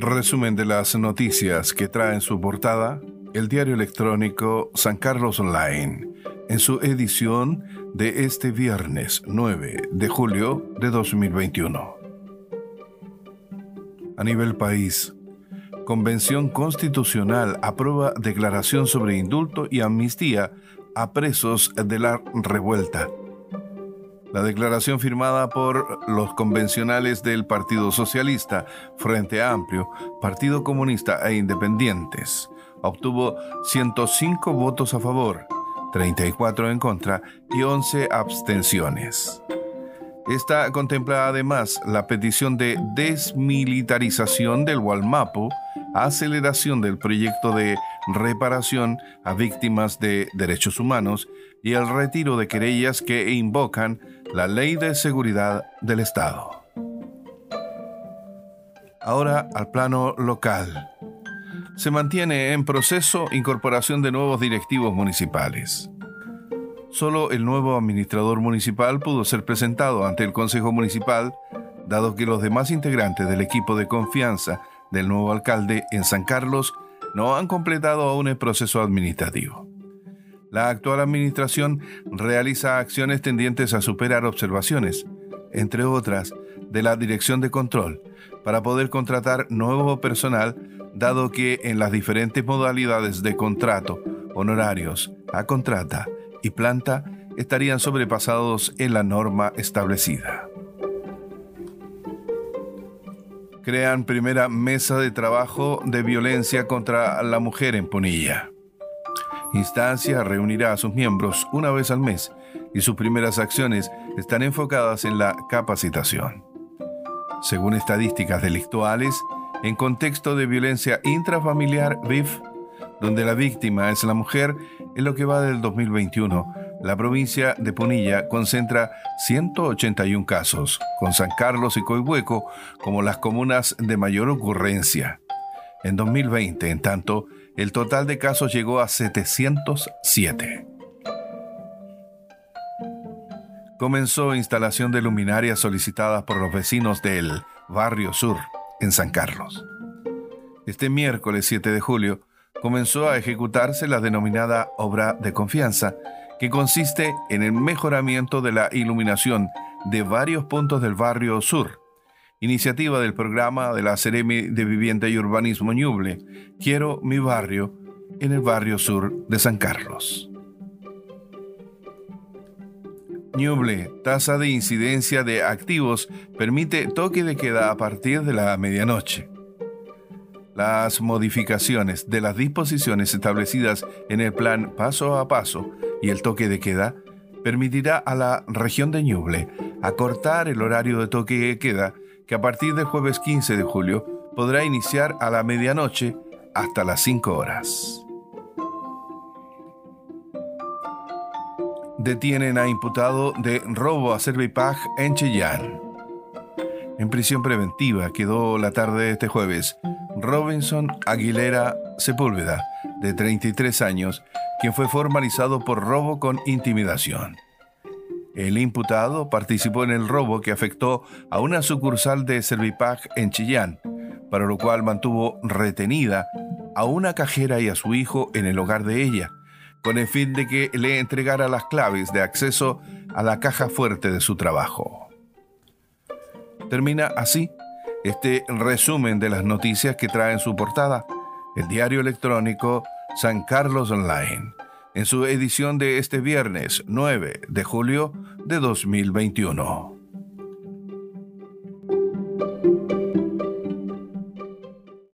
Resumen de las noticias que trae en su portada el diario electrónico San Carlos Online, en su edición de este viernes 9 de julio de 2021. A nivel país, Convención Constitucional aprueba declaración sobre indulto y amnistía a presos de la revuelta. La declaración firmada por los convencionales del Partido Socialista, Frente Amplio, Partido Comunista e Independientes obtuvo 105 votos a favor, 34 en contra y 11 abstenciones. Esta contempla además la petición de desmilitarización del Walmapu, aceleración del proyecto de reparación a víctimas de derechos humanos y el retiro de querellas que invocan la ley de seguridad del Estado. Ahora al plano local. Se mantiene en proceso incorporación de nuevos directivos municipales. Solo el nuevo administrador municipal pudo ser presentado ante el Consejo Municipal, dado que los demás integrantes del equipo de confianza del nuevo alcalde en San Carlos no han completado aún el proceso administrativo. La actual administración realiza acciones tendientes a superar observaciones, entre otras, de la Dirección de Control, para poder contratar nuevo personal, dado que en las diferentes modalidades de contrato, honorarios, a contrata y planta estarían sobrepasados en la norma establecida. Crean primera mesa de trabajo de violencia contra la mujer en Punilla instancia reunirá a sus miembros una vez al mes y sus primeras acciones están enfocadas en la capacitación. Según estadísticas delictuales, en contexto de violencia intrafamiliar BIF, donde la víctima es la mujer, en lo que va del 2021, la provincia de Punilla concentra 181 casos, con San Carlos y Coihueco como las comunas de mayor ocurrencia. En 2020, en tanto, el total de casos llegó a 707. Comenzó instalación de luminarias solicitadas por los vecinos del Barrio Sur, en San Carlos. Este miércoles 7 de julio comenzó a ejecutarse la denominada obra de confianza, que consiste en el mejoramiento de la iluminación de varios puntos del barrio sur, iniciativa del programa de la Ceremi de Vivienda y Urbanismo Ñuble, Quiero mi barrio, en el barrio sur de San Carlos. Ñuble, tasa de incidencia de activos, permite toque de queda a partir de la medianoche. Las modificaciones de las disposiciones establecidas en el plan paso a paso y el toque de queda permitirá a la región de Ñuble acortar el horario de toque de queda que a partir del jueves 15 de julio podrá iniciar a la medianoche hasta las 5 horas. Detienen a imputado de robo a Servipag en Chillán. En prisión preventiva quedó la tarde de este jueves Robinson Aguilera Sepúlveda, de 33 años, quien fue formalizado por robo con intimidación. El imputado participó en el robo que afectó a una sucursal de Servipag en Chillán, para lo cual mantuvo retenida a una cajera y a su hijo en el hogar de ella, con el fin de que le entregara las claves de acceso a la caja fuerte de su trabajo. Termina así este resumen de las noticias que trae en su portada el diario electrónico San Carlos Online en su edición de este viernes 9 de julio de 2021.